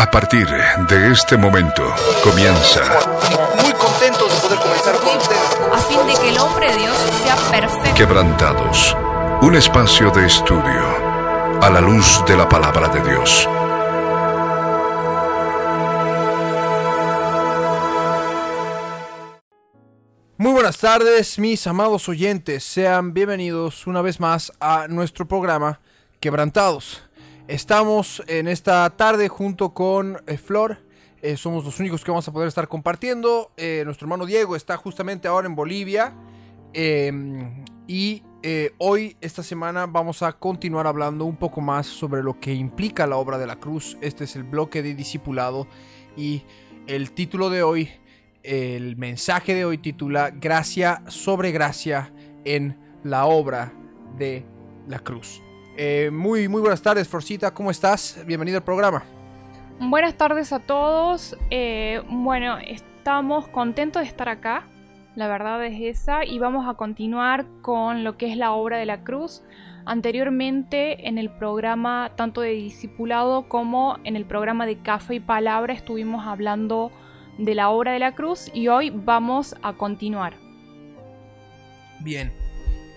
A partir de este momento comienza. Muy contentos de poder comenzar con ustedes. a fin de que el hombre de Dios sea perfecto. Quebrantados. Un espacio de estudio a la luz de la palabra de Dios. Muy buenas tardes, mis amados oyentes. Sean bienvenidos una vez más a nuestro programa Quebrantados. Estamos en esta tarde junto con eh, Flor. Eh, somos los únicos que vamos a poder estar compartiendo. Eh, nuestro hermano Diego está justamente ahora en Bolivia. Eh, y hoy, esta semana, vamos a continuar hablando un poco más sobre lo que implica la obra de la cruz. Este es el bloque de discipulado. Y el título de hoy, el mensaje de hoy titula Gracia sobre gracia en la obra de la cruz. Eh, muy, muy buenas tardes, Florcita. ¿Cómo estás? Bienvenido al programa. Buenas tardes a todos. Eh, bueno, estamos contentos de estar acá. La verdad es esa. Y vamos a continuar con lo que es la obra de la cruz. Anteriormente en el programa tanto de discipulado como en el programa de café y palabra estuvimos hablando de la obra de la cruz y hoy vamos a continuar. Bien.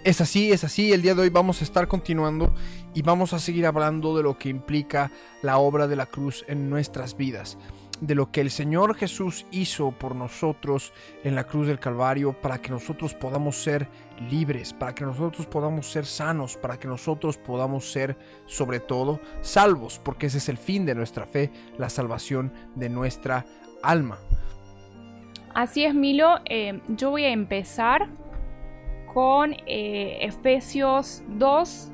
Es así, es así. El día de hoy vamos a estar continuando y vamos a seguir hablando de lo que implica la obra de la cruz en nuestras vidas. De lo que el Señor Jesús hizo por nosotros en la cruz del Calvario para que nosotros podamos ser libres, para que nosotros podamos ser sanos, para que nosotros podamos ser sobre todo salvos, porque ese es el fin de nuestra fe, la salvación de nuestra alma. Así es, Milo. Eh, yo voy a empezar con eh, Efesios 2,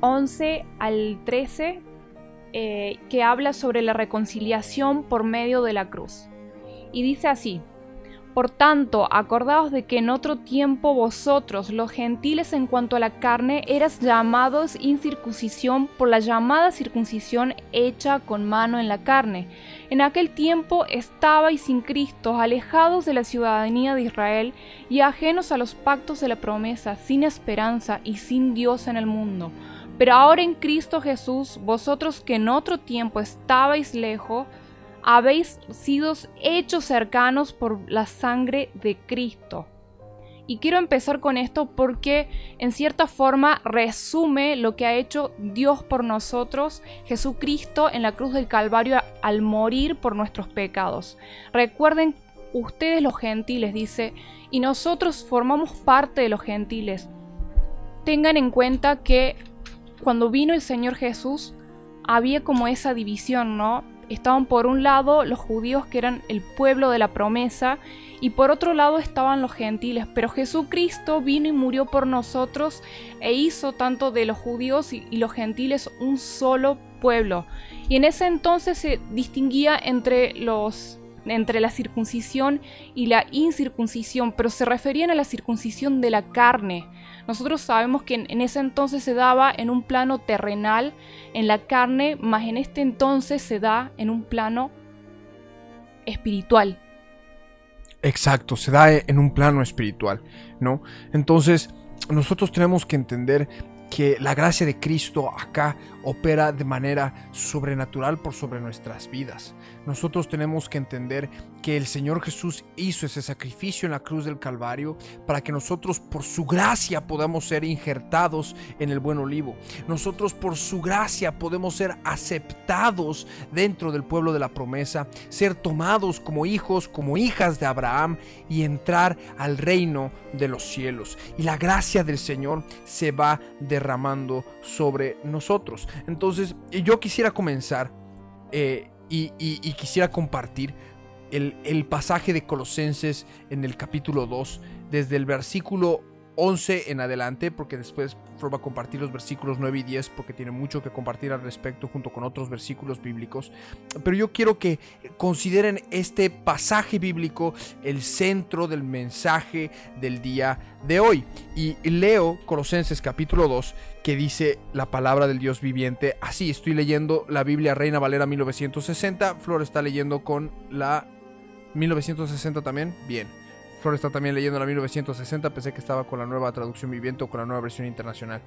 11 al 13, eh, que habla sobre la reconciliación por medio de la cruz. Y dice así, Por tanto, acordaos de que en otro tiempo vosotros, los gentiles en cuanto a la carne, eras llamados incircuncisión por la llamada circuncisión hecha con mano en la carne. En aquel tiempo estabais sin Cristo, alejados de la ciudadanía de Israel y ajenos a los pactos de la promesa, sin esperanza y sin Dios en el mundo. Pero ahora en Cristo Jesús, vosotros que en otro tiempo estabais lejos, habéis sido hechos cercanos por la sangre de Cristo. Y quiero empezar con esto porque en cierta forma resume lo que ha hecho Dios por nosotros, Jesucristo en la cruz del Calvario al morir por nuestros pecados. Recuerden ustedes los gentiles, dice, y nosotros formamos parte de los gentiles. Tengan en cuenta que cuando vino el Señor Jesús había como esa división, ¿no? Estaban por un lado los judíos que eran el pueblo de la promesa y por otro lado estaban los gentiles, pero Jesucristo vino y murió por nosotros e hizo tanto de los judíos y, los gentiles un solo pueblo. Y en ese entonces se distinguía entre los entre la circuncisión y la incircuncisión, pero se referían a la circuncisión de la carne. Nosotros sabemos que en, ese entonces se daba en un plano terrenal, en la carne, más en este entonces se da en un plano espiritual. Exacto, se da en un plano espiritual, ¿no? Entonces, nosotros tenemos que entender que la gracia de Cristo acá opera de manera sobrenatural por sobre nuestras vidas. Nosotros tenemos que entender que el Señor Jesús hizo ese sacrificio en la cruz del Calvario para que nosotros por su gracia podamos ser injertados en el buen olivo. Nosotros por su gracia podemos ser aceptados dentro del pueblo de la promesa, ser tomados como hijos, como hijas de Abraham y entrar al reino de los cielos. Y la gracia del Señor se va derramando sobre nosotros. Entonces, yo quisiera comenzar eh, y quisiera compartir el, el pasaje de Colosenses en el capítulo 2, desde el versículo 11 en adelante, porque después Flor va a compartir los versículos 9 y 10, porque tiene mucho que compartir al respecto junto con otros versículos bíblicos. Pero yo quiero que consideren este pasaje bíblico el centro del mensaje del día de hoy. Y leo Colosenses capítulo 2, que dice la palabra del Dios viviente. Así, estoy leyendo la Biblia Reina Valera 1960. Flor está leyendo con la 1960 también. Bien. Flor está también leyendo la 1960. Pensé que estaba con la nueva traducción viviente o con la nueva versión internacional.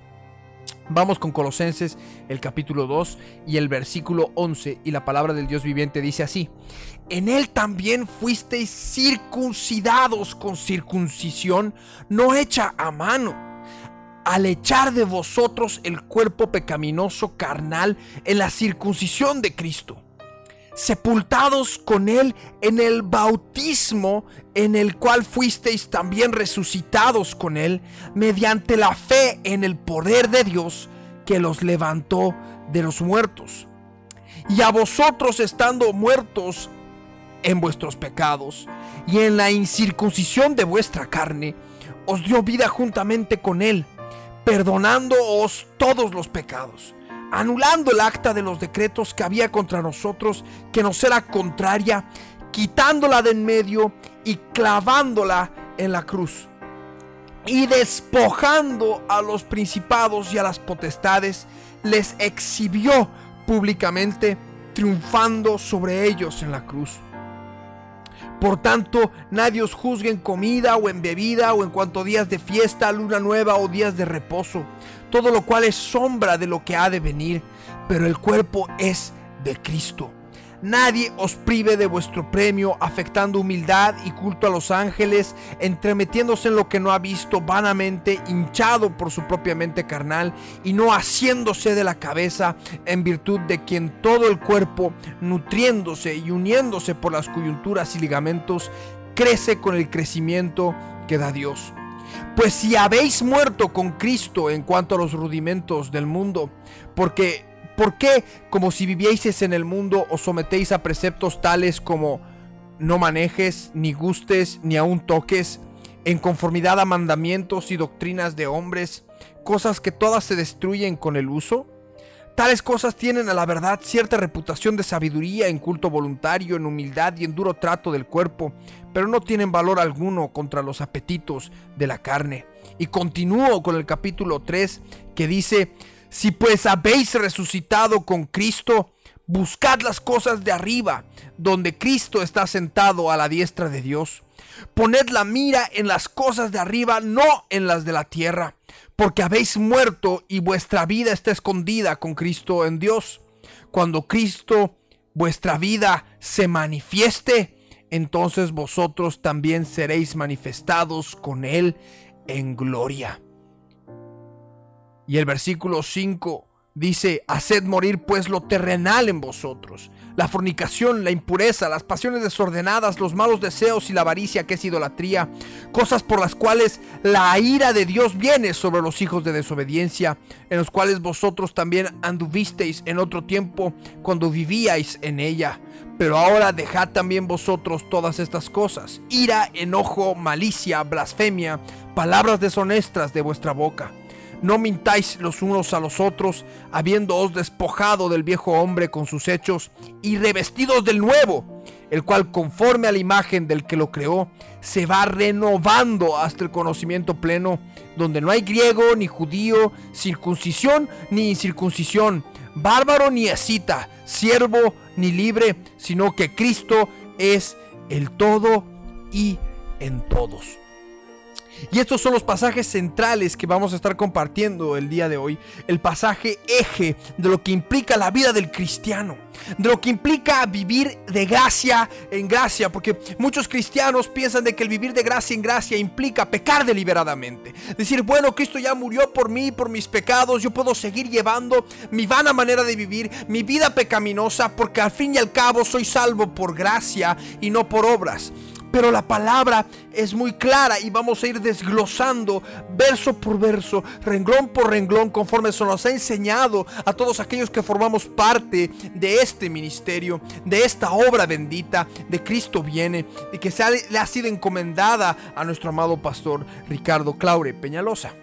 Vamos con Colosenses, el capítulo 2 y el versículo 11, y la palabra del Dios viviente dice así, en él también fuisteis circuncidados con circuncisión no hecha a mano, al echar de vosotros el cuerpo pecaminoso carnal en la circuncisión de Cristo sepultados con Él en el bautismo en el cual fuisteis también resucitados con Él mediante la fe en el poder de Dios que los levantó de los muertos. Y a vosotros estando muertos en vuestros pecados y en la incircuncisión de vuestra carne, os dio vida juntamente con Él, perdonándoos todos los pecados anulando el acta de los decretos que había contra nosotros, que nos era contraria, quitándola de en medio y clavándola en la cruz. Y despojando a los principados y a las potestades, les exhibió públicamente, triunfando sobre ellos en la cruz. Por tanto, nadie os juzgue en comida o en bebida o en cuanto días de fiesta, luna nueva o días de reposo, todo lo cual es sombra de lo que ha de venir, pero el cuerpo es de Cristo. Nadie os prive de vuestro premio, afectando humildad y culto a los ángeles, entremetiéndose en lo que no ha visto vanamente, hinchado por su propia mente carnal, y no haciéndose de la cabeza, en virtud de quien todo el cuerpo, nutriéndose y uniéndose por las coyunturas y ligamentos, crece con el crecimiento que da Dios. Pues si habéis muerto con Cristo en cuanto a los rudimentos del mundo, porque ¿Por qué, como si vivieseis en el mundo, os sometéis a preceptos tales como no manejes, ni gustes, ni aun toques, en conformidad a mandamientos y doctrinas de hombres, cosas que todas se destruyen con el uso? Tales cosas tienen a la verdad cierta reputación de sabiduría en culto voluntario, en humildad y en duro trato del cuerpo, pero no tienen valor alguno contra los apetitos de la carne. Y continúo con el capítulo 3 que dice, si pues habéis resucitado con Cristo, buscad las cosas de arriba, donde Cristo está sentado a la diestra de Dios. Poned la mira en las cosas de arriba, no en las de la tierra, porque habéis muerto y vuestra vida está escondida con Cristo en Dios. Cuando Cristo, vuestra vida, se manifieste, entonces vosotros también seréis manifestados con Él en gloria. Y el versículo 5 dice, haced morir pues lo terrenal en vosotros, la fornicación, la impureza, las pasiones desordenadas, los malos deseos y la avaricia que es idolatría, cosas por las cuales la ira de Dios viene sobre los hijos de desobediencia, en los cuales vosotros también anduvisteis en otro tiempo cuando vivíais en ella. Pero ahora dejad también vosotros todas estas cosas, ira, enojo, malicia, blasfemia, palabras deshonestas de vuestra boca no mintáis los unos a los otros, habiéndoos despojado del viejo hombre con sus hechos y revestidos del nuevo, el cual conforme a la imagen del que lo creó, se va renovando hasta el conocimiento pleno, donde no hay griego ni judío, circuncisión ni incircuncisión, bárbaro ni escita, siervo ni libre, sino que Cristo es el todo y en todos. Y estos son los pasajes centrales que vamos a estar compartiendo el día de hoy. El pasaje eje de lo que implica la vida del cristiano. De lo que implica vivir de gracia en gracia. Porque muchos cristianos piensan de que el vivir de gracia en gracia implica pecar deliberadamente. Decir, bueno, Cristo ya murió por mí, por mis pecados. Yo puedo seguir llevando mi vana manera de vivir, mi vida pecaminosa. Porque al fin y al cabo soy salvo por gracia y no por obras. Pero la palabra es muy clara y vamos a ir desglosando verso por verso, renglón por renglón, conforme se nos ha enseñado a todos aquellos que formamos parte de este ministerio, de esta obra bendita de Cristo viene y que se le ha sido encomendada a nuestro amado pastor Ricardo Claure Peñalosa.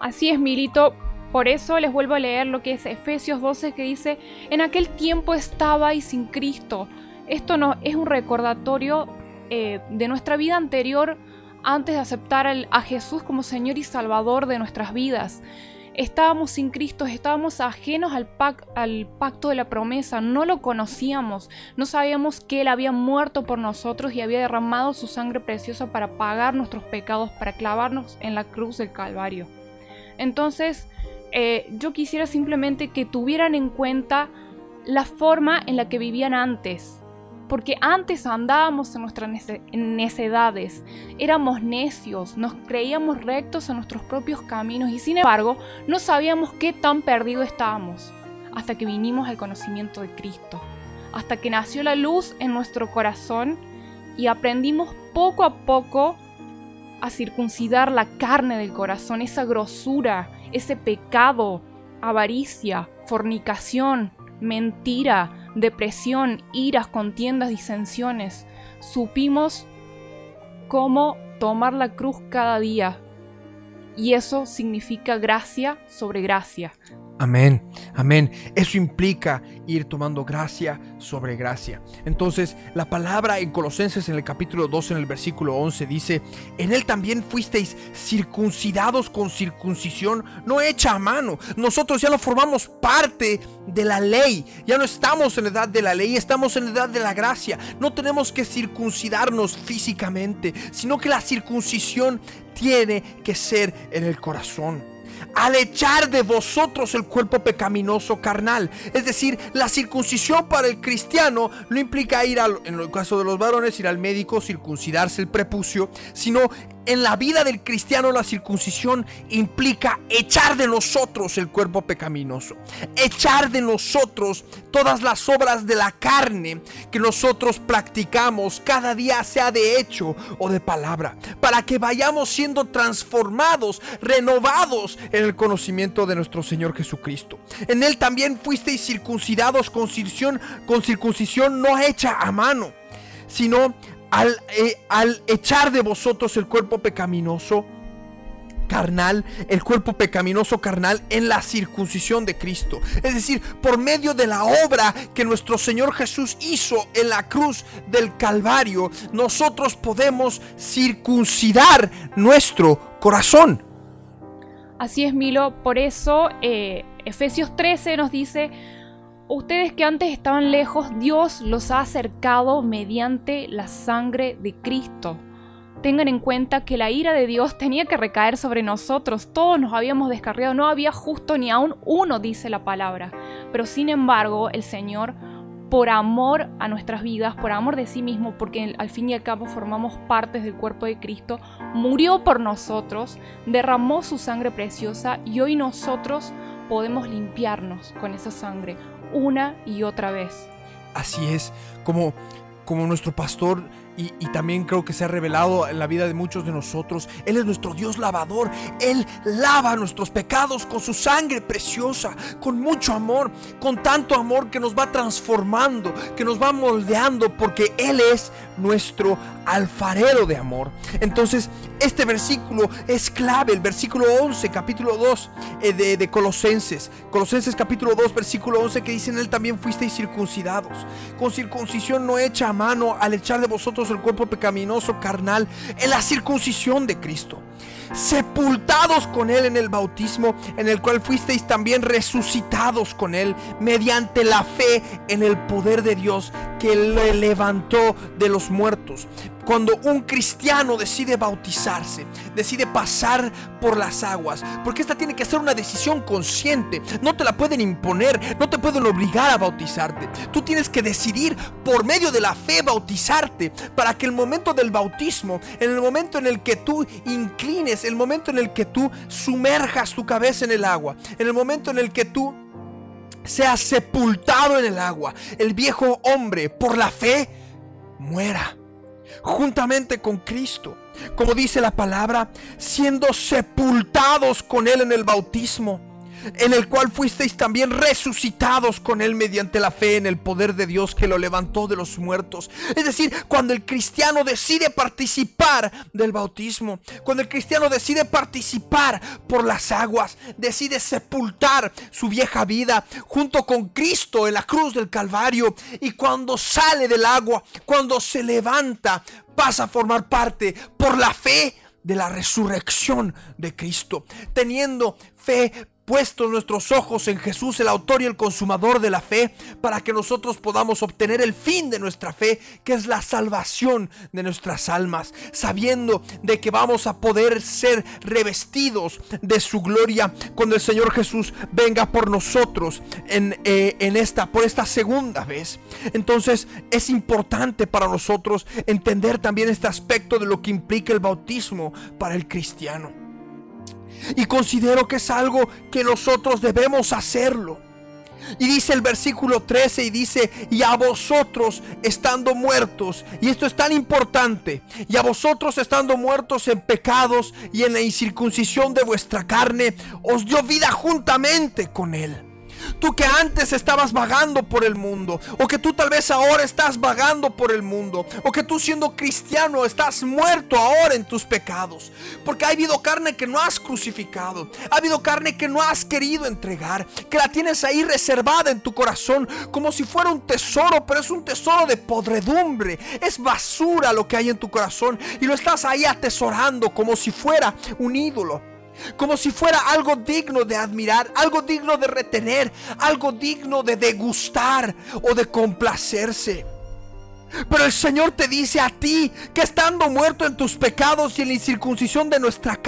Así es, Milito. Por eso les vuelvo a leer lo que es Efesios 12 que dice, en aquel tiempo estabais sin Cristo. Esto no es un recordatorio eh, de nuestra vida anterior antes de aceptar a Jesús como Señor y Salvador de nuestras vidas. Estábamos sin Cristo, estábamos ajenos al, pacto de la promesa, no lo conocíamos, no sabíamos que Él había muerto por nosotros y había derramado su sangre preciosa para pagar nuestros pecados, para clavarnos en la cruz del Calvario. Entonces, eh, yo quisiera simplemente que tuvieran en cuenta la forma en la que vivían antes. Porque antes andábamos en nuestras necedades, éramos necios, nos creíamos rectos en nuestros propios caminos y sin embargo no sabíamos qué tan perdido estábamos hasta que vinimos al conocimiento de Cristo, hasta que nació la luz en nuestro corazón y aprendimos poco a poco a circuncidar la carne del corazón, esa grosura, ese pecado, avaricia, fornicación, mentira, depresión, iras, contiendas, disensiones. Supimos cómo tomar la cruz cada día. Y eso significa gracia sobre gracia. Amén, amén. Eso implica ir tomando gracia sobre gracia. Entonces, la palabra en Colosenses en el capítulo 2, en el versículo 11, dice, en él también fuisteis circuncidados con circuncisión no hecha a mano. Nosotros ya no formamos parte de la ley, ya no estamos en la edad de la ley, estamos en la edad de la gracia. No tenemos que circuncidarnos físicamente, sino que la circuncisión tiene que ser en el corazón al echar de vosotros el cuerpo pecaminoso carnal. Es decir, la circuncisión para el cristiano no implica ir al, en el caso de los varones, ir al médico, circuncidarse el prepucio, sino en la vida del cristiano la circuncisión implica echar de nosotros el cuerpo pecaminoso, echar de nosotros todas las obras de la carne que nosotros practicamos cada día, sea de hecho o de palabra, para que vayamos siendo transformados, renovados en el conocimiento de nuestro Señor Jesucristo. En Él también fuisteis circuncidados con circuncisión, con circuncisión no hecha a mano, sino eh, al, echar de vosotros el cuerpo pecaminoso carnal, el cuerpo pecaminoso carnal en la circuncisión de Cristo. Es decir, por medio de la obra que nuestro Señor Jesús hizo en la cruz del Calvario, nosotros podemos circuncidar nuestro corazón. Así es, Milo. Por eso eh, Efesios 13 nos dice, Ustedes que antes estaban lejos, Dios los ha acercado mediante la sangre de Cristo. Tengan en cuenta que la ira de Dios tenía que recaer sobre nosotros. Todos nos habíamos descarriado. No había justo ni aún uno, dice la palabra. Pero sin embargo, el Señor, por amor a nuestras vidas, por amor de sí mismo, porque al fin y al cabo formamos partes del cuerpo de Cristo, murió por nosotros, derramó su sangre preciosa y hoy nosotros podemos limpiarnos con esa sangre una y otra vez. Así es, como, como nuestro pastor y, también creo que se ha revelado en la vida de muchos de nosotros. Él es nuestro Dios lavador. Él lava nuestros pecados con su sangre preciosa, con mucho amor, con tanto amor que nos va transformando, que nos va moldeando, porque Él es nuestro alfarero de amor. Entonces, este versículo es clave, el versículo 11, capítulo 2 eh, de, de Colosenses. Colosenses capítulo 2, versículo 11, que dice en Él también fuisteis circuncidados, con circuncisión no hecha a mano al echar de vosotros el cuerpo pecaminoso carnal en la circuncisión de Cristo sepultados con Él en el bautismo, en el cual fuisteis también resucitados con Él mediante la fe en el poder de Dios que le levantó de los muertos. Cuando un cristiano decide bautizarse, decide pasar por las aguas, porque esta tiene que ser una decisión consciente, no te la pueden imponer, no te pueden obligar a bautizarte. Tú tienes que decidir por medio de la fe bautizarte para que el momento del bautismo, en el momento en el que tú inclines el momento en el que tú sumerjas tu cabeza en el agua, en el momento en el que tú seas sepultado en el agua, el viejo hombre por la fe muera juntamente con Cristo. Como dice la palabra, siendo sepultados con Él en el bautismo en el cual fuisteis también resucitados con Él mediante la fe en el poder de Dios que lo levantó de los muertos. Es decir, cuando el cristiano decide participar del bautismo, cuando el cristiano decide participar por las aguas, decide sepultar su vieja vida junto con Cristo en la cruz del Calvario y cuando sale del agua, cuando se levanta, pasa a formar parte por la fe de la resurrección de Cristo, teniendo fe puestos nuestros ojos en Jesús, el autor y el consumador de la fe, para que nosotros podamos obtener el fin de nuestra fe, que es la salvación de nuestras almas, sabiendo de que vamos a poder ser revestidos de su gloria cuando el Señor Jesús venga por nosotros en, eh, en esta, por esta segunda vez. Entonces es importante para nosotros entender también este aspecto de lo que implica el bautismo para el cristiano. Y considero que es algo que nosotros debemos hacerlo. Y dice el versículo 13 y dice, y a vosotros estando muertos, y esto es tan importante, y a vosotros estando muertos en pecados y en la incircuncisión de vuestra carne, os dio vida juntamente con él Tú que antes estabas vagando por el mundo, o que tú tal vez ahora estás vagando por el mundo, o que tú siendo cristiano estás muerto ahora en tus pecados. Porque ha habido carne que no has crucificado, ha habido carne que no has querido entregar, que la tienes ahí reservada en tu corazón como si fuera un tesoro, pero es un tesoro de podredumbre, es basura lo que hay en tu corazón y lo estás ahí atesorando como si fuera un ídolo como si fuera algo digno de admirar, algo digno de retener, algo digno de degustar o de complacerse. Pero el Señor te dice a ti que estando muerto en tus pecados y en la incircuncisión de nuestra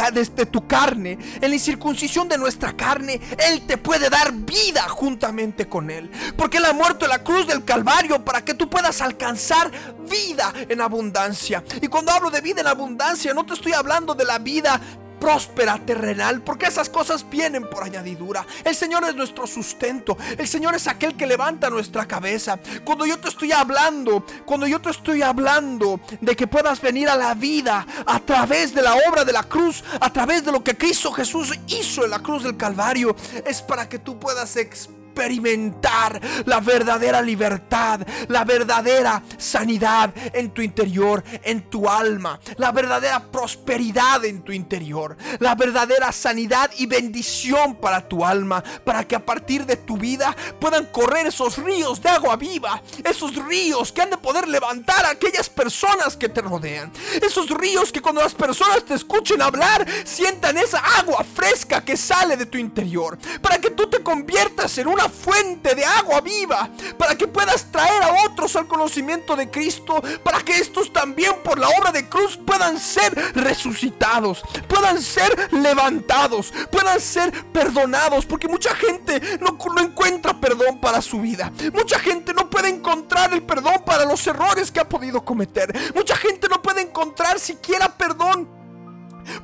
tu carne, en la incircuncisión de nuestra carne, Él te puede dar vida juntamente con Él. Porque Él ha muerto en la cruz del Calvario para que tú puedas alcanzar vida en abundancia. Y cuando hablo de vida en abundancia, no te estoy hablando de la vida próspera terrenal, porque esas cosas vienen por añadidura. El Señor es nuestro sustento, el Señor es aquel que levanta nuestra cabeza. Cuando yo te estoy hablando, cuando yo te estoy hablando de que puedas venir a la vida a través de la obra de la cruz, a través de lo que Cristo Jesús hizo en la cruz del Calvario, es para que tú puedas experimentar experimentar la verdadera libertad, la verdadera sanidad en tu interior, en tu alma, la verdadera prosperidad en tu interior, la verdadera sanidad y bendición para tu alma, para que a partir de tu vida puedan correr esos ríos de agua viva, esos ríos que han de poder levantar a aquellas personas que te rodean, esos ríos que cuando las personas te escuchen hablar, sientan esa agua fresca que sale de tu interior, para que tú te conviertas en una fuente de agua viva, para que puedas traer a otros al conocimiento de Cristo, para que estos también por la obra de cruz puedan ser resucitados, puedan ser levantados, puedan ser perdonados, porque mucha gente no, no encuentra perdón para su vida, mucha gente no puede encontrar el perdón para los errores que ha podido cometer, mucha gente no puede encontrar siquiera perdón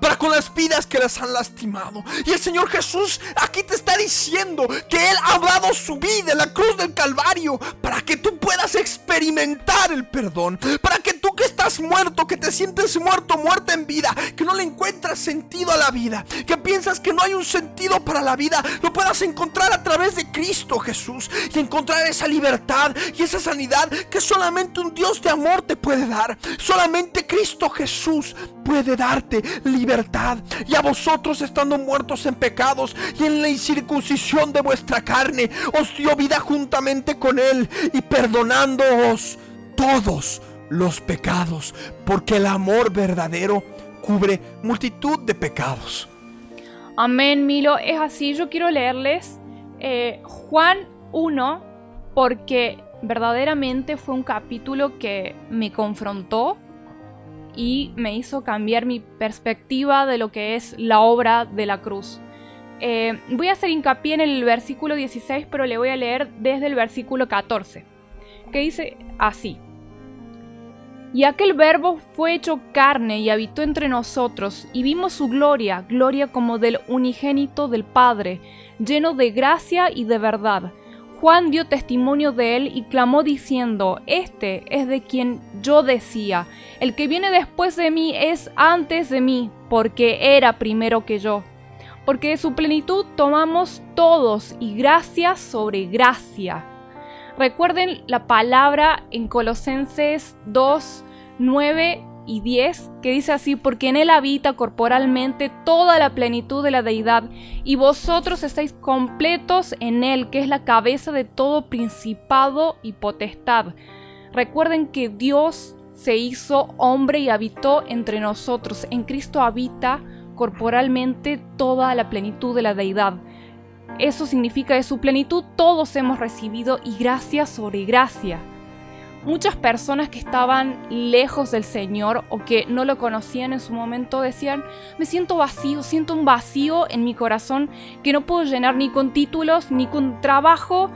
para con las vidas que les han lastimado. Y el Señor Jesús aquí te está diciendo que Él ha dado su vida en la cruz del Calvario para que tú puedas experimentar el perdón. Para que tú que estás muerto, que te sientes muerto, muerta en vida, que no le encuentras sentido a la vida, que piensas que no hay un sentido para la vida, lo puedas encontrar a través de Cristo Jesús y encontrar esa libertad y esa sanidad que solamente un Dios de amor te puede dar. Solamente Cristo Jesús puede darte libertad. Y a vosotros estando muertos en pecados y en la incircuncisión de vuestra carne, os dio vida juntamente con Él y perdonándoos todos los pecados, porque el amor verdadero cubre multitud de pecados. Amén, Milo. Es así, yo quiero leerles eh, Juan 1, porque verdaderamente fue un capítulo que me confrontó y me hizo cambiar mi perspectiva de lo que es la obra de la cruz. Eh, voy a hacer hincapié en el versículo 16, pero le voy a leer desde el versículo 14, que dice así. Y aquel verbo fue hecho carne y habitó entre nosotros, y vimos su gloria, gloria como del unigénito del Padre, lleno de gracia y de verdad. Juan dio testimonio de él y clamó diciendo, Este es de quien yo decía, el que viene después de mí es antes de mí, porque era primero que yo. Porque de su plenitud tomamos todos y gracia sobre gracia. Recuerden la palabra en Colosenses 2, 9 y 10, que dice así, porque en él habita corporalmente toda la plenitud de la deidad, y vosotros estáis completos en él, que es la cabeza de todo principado y potestad. Recuerden que Dios se hizo hombre y habitó entre nosotros. En Cristo habita corporalmente toda la plenitud de la deidad. eso significa de su plenitud todos hemos recibido y gracia sobre gracia. Muchas personas que estaban lejos del Señor o que no lo conocían en su momento decían, me siento vacío, siento un vacío en mi corazón que no puedo llenar ni con títulos, ni con trabajo,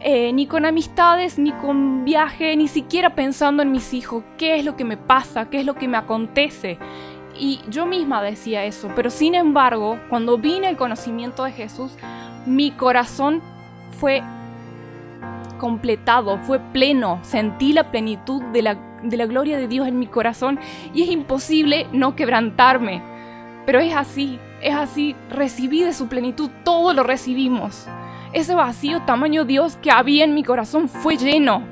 eh, ni con amistades, ni con viaje, ni siquiera pensando en mis hijos, qué es lo que me pasa, qué es lo que me acontece. Y yo misma decía eso, pero sin embargo, cuando vine el conocimiento de Jesús, mi corazón fue completado, fue pleno, sentí la plenitud de la, de la gloria de Dios en mi corazón y es imposible no quebrantarme. Pero es así, es así, recibí de su plenitud, todo lo recibimos. Ese vacío tamaño Dios que había en mi corazón fue lleno.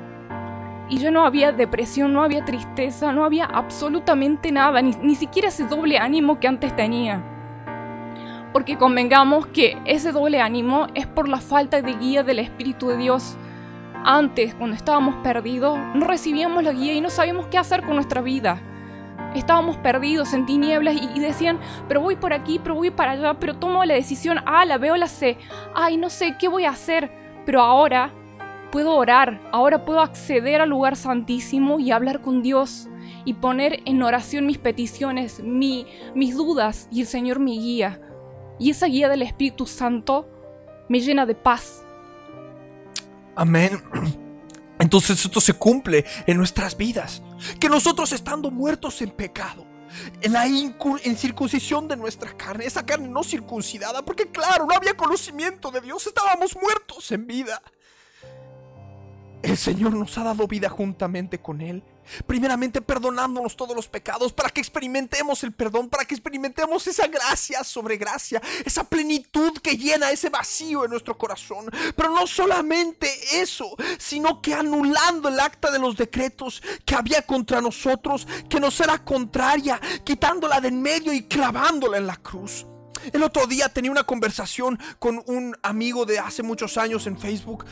Y yo no había depresión, no había tristeza, no había absolutamente nada, ni, ni siquiera ese doble ánimo que antes tenía. Porque convengamos que ese doble ánimo es por la falta de guía del Espíritu de Dios antes, cuando estábamos perdidos, no recibíamos la guía y no sabíamos qué hacer con nuestra vida. Estábamos perdidos en tinieblas y, decían, pero voy por aquí, pero voy para allá, pero tomo la decisión, ah, la veo, la sé, ay, no sé, ¿qué voy a hacer? Pero ahora puedo orar, ahora puedo acceder al lugar santísimo y hablar con Dios y poner en oración mis peticiones, mi, mis dudas y el Señor me guía. Y esa guía del Espíritu Santo me llena de paz, Amén. Entonces esto se cumple en nuestras vidas. Que nosotros estando muertos en pecado, en la incircuncisión de nuestra carne, esa carne no circuncidada, porque claro, no había conocimiento de Dios, estábamos muertos en vida. El Señor nos ha dado vida juntamente con Él. Primeramente perdonándonos todos los pecados para que experimentemos el perdón, para que experimentemos esa gracia sobre gracia, esa plenitud que llena ese vacío en nuestro corazón. Pero no solamente eso, sino que anulando el acta de los decretos que había contra nosotros, que nos era contraria, quitándola de en medio y clavándola en la cruz. El otro día tenía una conversación con un amigo de hace muchos años en Facebook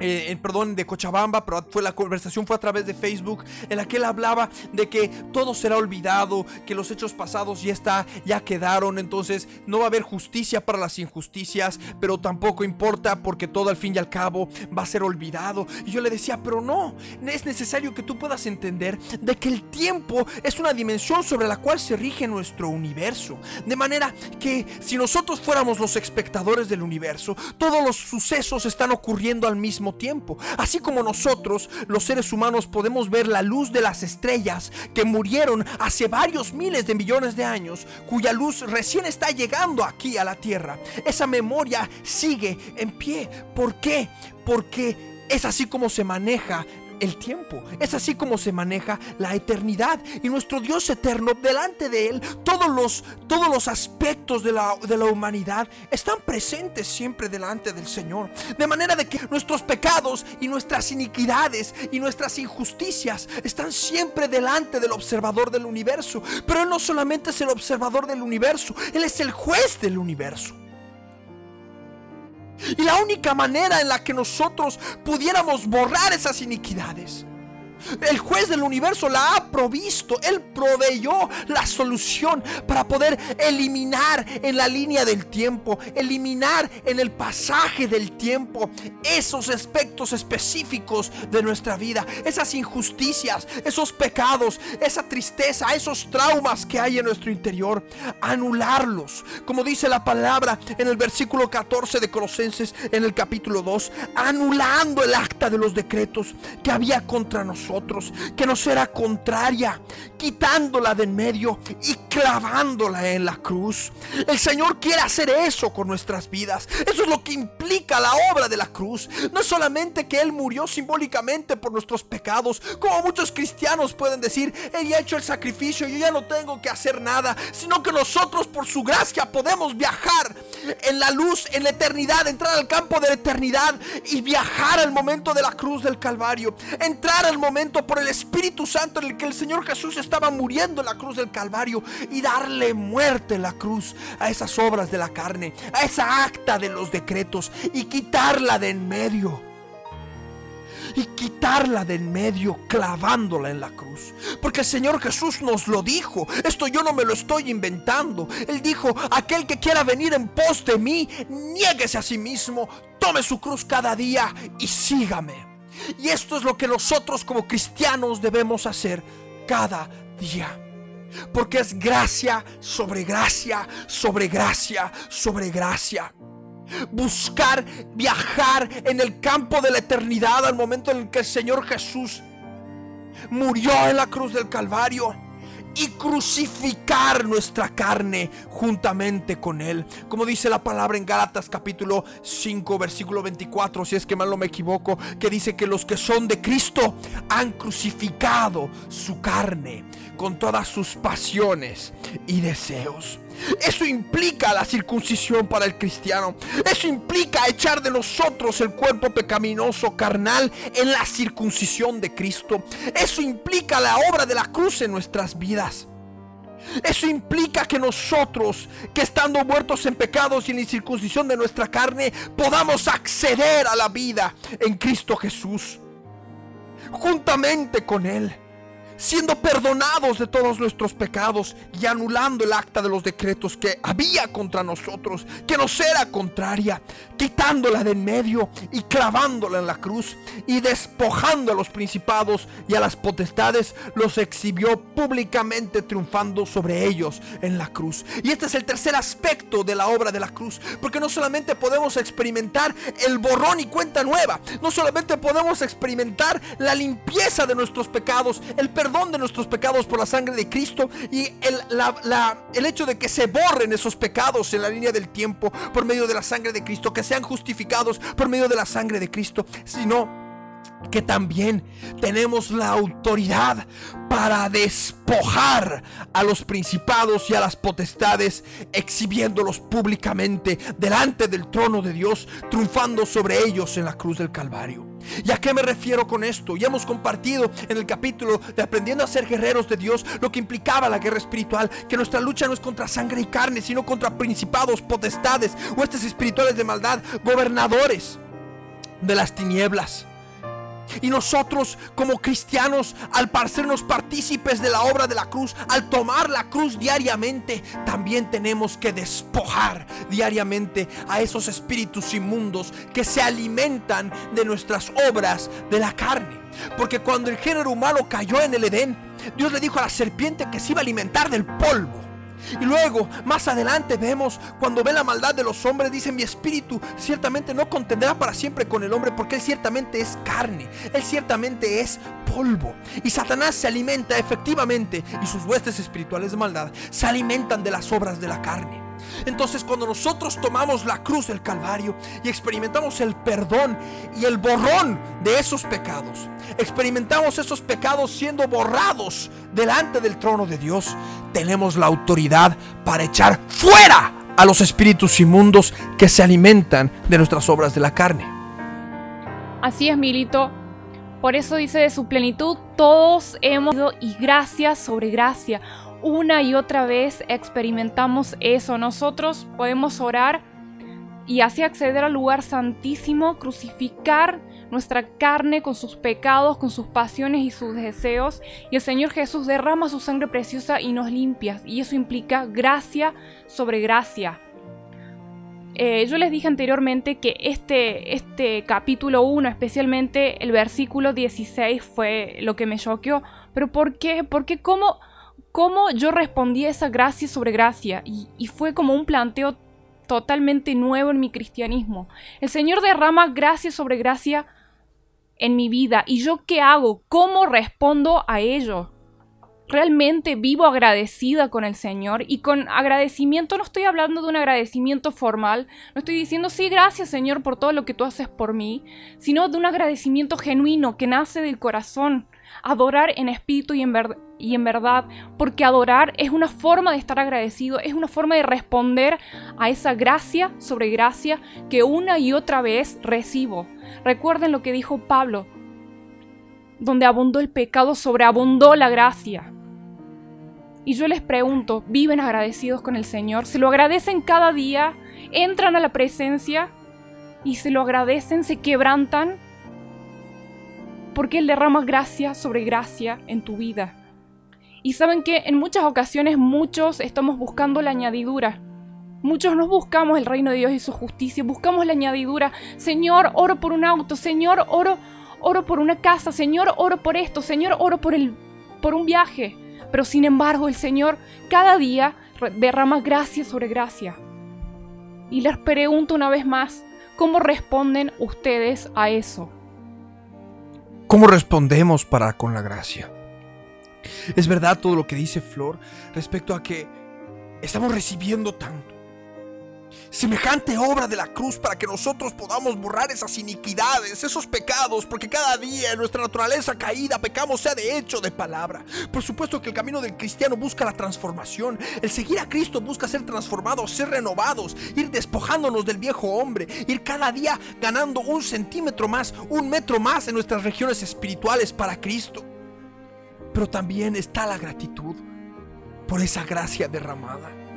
eh, perdón, de Cochabamba, pero fue la conversación fue a través de Facebook, en la que él hablaba de que todo será olvidado, que los hechos pasados ya está, ya quedaron, entonces no va a haber justicia para las injusticias, pero tampoco importa porque todo al fin y al cabo va a ser olvidado. Y yo le decía, pero no, es necesario que tú puedas entender de que el tiempo es una dimensión sobre la cual se rige nuestro universo, de manera que si nosotros fuéramos los espectadores del universo, todos los sucesos están ocurriendo al mismo tiempo. Así como nosotros, los seres humanos, podemos ver la luz de las estrellas que murieron hace varios miles de millones de años, cuya luz recién está llegando aquí a la Tierra. Esa memoria sigue en pie. ¿Por qué? Porque es así como se maneja el tiempo. Es así como se maneja la eternidad. Y nuestro Dios eterno, delante de Él, todos los, todos los aspectos de la, de la humanidad están presentes siempre delante del Señor. De manera de que nuestros pecados y nuestras iniquidades y nuestras injusticias están siempre delante del observador del universo. Pero Él no solamente es el observador del universo, Él es el juez del universo. Y la única manera en la que nosotros pudiéramos borrar esas iniquidades el juez del universo la ha provisto. Él proveyó la solución para poder eliminar en la línea del tiempo, eliminar en el pasaje del tiempo esos aspectos específicos de nuestra vida, esas injusticias, esos pecados, esa tristeza, esos traumas que hay en nuestro interior, anularlos. Como dice la palabra en el versículo 14 de Colosenses en el capítulo 2, anulando el acta de los decretos que había contra nosotros que nos era contraria, quitándola de en medio y clavándola en la cruz. El Señor quiere hacer eso con nuestras vidas. Eso es lo que implica la obra de la cruz. No es solamente que Él murió simbólicamente por nuestros pecados, como muchos cristianos pueden decir, Él ya ha hecho el sacrificio, yo ya no tengo que hacer nada, sino que nosotros por su gracia podemos viajar en la luz, en la eternidad, entrar al campo de la eternidad y viajar al momento de la cruz del Calvario, entrar al momento por el Espíritu Santo en el que el Señor Jesús estaba muriendo en la cruz del Calvario y darle muerte en la cruz a esas obras de la carne, a esa acta de los decretos y quitarla de en medio. y quitarla de en medio clavándola en la cruz. Porque el Señor Jesús nos lo dijo. Esto yo no me lo estoy inventando. Él dijo, aquel que quiera venir en pos de mí, niéguese a sí mismo, tome su cruz cada día y sígame. Y esto es lo que nosotros como cristianos debemos hacer cada día. Porque es gracia sobre gracia, sobre gracia, sobre gracia buscar viajar en el campo de la eternidad al momento en el que el Señor Jesús murió en la cruz del Calvario y crucificar nuestra carne juntamente con Él. Como dice la palabra en Gálatas capítulo 5 versículo 24, si es que mal no me equivoco, que dice que los que son de Cristo han crucificado su carne con todas sus pasiones y deseos. Eso implica la circuncisión para el cristiano. Eso implica echar de nosotros el cuerpo pecaminoso carnal en la circuncisión de Cristo. Eso implica la obra de la cruz en nuestras vidas. Eso implica que nosotros, que estando muertos en pecados y en la circuncisión de nuestra carne, podamos acceder a la vida en Cristo Jesús, juntamente con Él siendo perdonados de todos nuestros pecados y anulando el acta de los decretos que había contra nosotros, que nos era contraria, quitándola de en medio y clavándola en la cruz y despojando a los principados y a las potestades, los exhibió públicamente triunfando sobre ellos en la cruz. Y este es el tercer aspecto de la obra de la cruz, porque no solamente podemos experimentar el borrón y cuenta nueva, no solamente podemos experimentar la limpieza de nuestros pecados, el perdón de nuestros pecados por la sangre de Cristo y el, el hecho de que se borren esos pecados en la línea del tiempo por medio de la sangre de Cristo, que sean justificados por medio de la sangre de Cristo, sino que también tenemos la autoridad para despojar a los principados y a las potestades, exhibiéndolos públicamente delante del trono de Dios, triunfando sobre ellos en la cruz del Calvario. ¿Y a qué me refiero con esto? Ya hemos compartido en el capítulo de Aprendiendo a ser guerreros de Dios lo que implicaba la guerra espiritual, que nuestra lucha no es contra sangre y carne, sino contra principados, potestades, huestes espirituales de maldad, gobernadores de las tinieblas. Y nosotros como cristianos, al parecernos partícipes de la obra de la cruz, al tomar la cruz diariamente, también tenemos que despojar diariamente a esos espíritus inmundos que se alimentan de nuestras obras de la carne. Porque cuando el género humano cayó en el Edén, Dios le dijo a la serpiente que se iba a alimentar del polvo. Y luego, más adelante vemos, cuando ve la maldad de los hombres, dice, mi espíritu ciertamente no contendrá para siempre con el hombre, porque él ciertamente es carne, él ciertamente es polvo. Y Satanás se alimenta efectivamente, y sus huestes espirituales de maldad se alimentan de las obras de la carne. Entonces cuando nosotros tomamos la cruz del Calvario y experimentamos el perdón y el borrón de esos pecados, experimentamos esos pecados siendo borrados delante del trono de Dios, tenemos la autoridad para echar fuera a los espíritus inmundos que se alimentan de nuestras obras de la carne. Así es, Milito. Por eso dice de su plenitud, todos hemos ido y gracia sobre gracia una y otra vez experimentamos eso. Nosotros podemos orar y así acceder al lugar santísimo, crucificar nuestra carne con sus pecados, con sus pasiones y sus deseos. Y el Señor Jesús derrama su sangre preciosa y nos limpia. Y eso implica gracia sobre gracia. Eh, yo les dije anteriormente que este, este capítulo 1, especialmente el versículo 16, fue lo que me choqueó. Pero ¿por qué? Porque cómo cómo yo respondí a esa gracia sobre gracia. Y, fue como un planteo totalmente nuevo en mi cristianismo. El Señor derrama gracia sobre gracia en mi vida. Y yo qué hago, cómo respondo a ello. Realmente vivo agradecida con el Señor y con agradecimiento no estoy hablando de un agradecimiento formal, no estoy diciendo sí, gracias Señor por todo lo que tú haces por mí, sino de un agradecimiento genuino que nace del corazón, adorar en espíritu y en, y en verdad, porque adorar es una forma de estar agradecido, es una forma de responder a esa gracia sobre gracia que una y otra vez recibo. Recuerden lo que dijo Pablo, donde abundó el pecado, sobreabundó la gracia. Y yo les pregunto, ¿viven agradecidos con el Señor? ¿Se lo agradecen cada día? ¿Entran a la presencia y se lo agradecen, se quebrantan? Porque Él derrama gracia sobre gracia en tu vida. Y saben que en muchas ocasiones muchos estamos buscando la añadidura. Muchos no buscamos el reino de Dios y su justicia, buscamos la añadidura. Señor, oro por un auto, Señor, oro, oro por una casa, Señor, oro por esto, Señor, oro por, el, por un viaje. Pero sin embargo, el Señor cada día derrama gracia sobre gracia. Y les pregunto una vez más, ¿cómo responden ustedes a eso? ¿Cómo respondemos para con la gracia? Es verdad todo lo que dice Flor respecto a que estamos recibiendo tanto. Semejante obra de la cruz para que nosotros podamos borrar esas iniquidades, esos pecados, porque cada día en nuestra naturaleza caída pecamos sea de hecho de palabra. Por supuesto que el camino del cristiano busca la transformación. El seguir a Cristo busca ser transformados, ser renovados, ir despojándonos del viejo hombre, ir cada día ganando un centímetro más, un metro más en nuestras regiones espirituales para Cristo. Pero también está la gratitud por esa gracia derramada.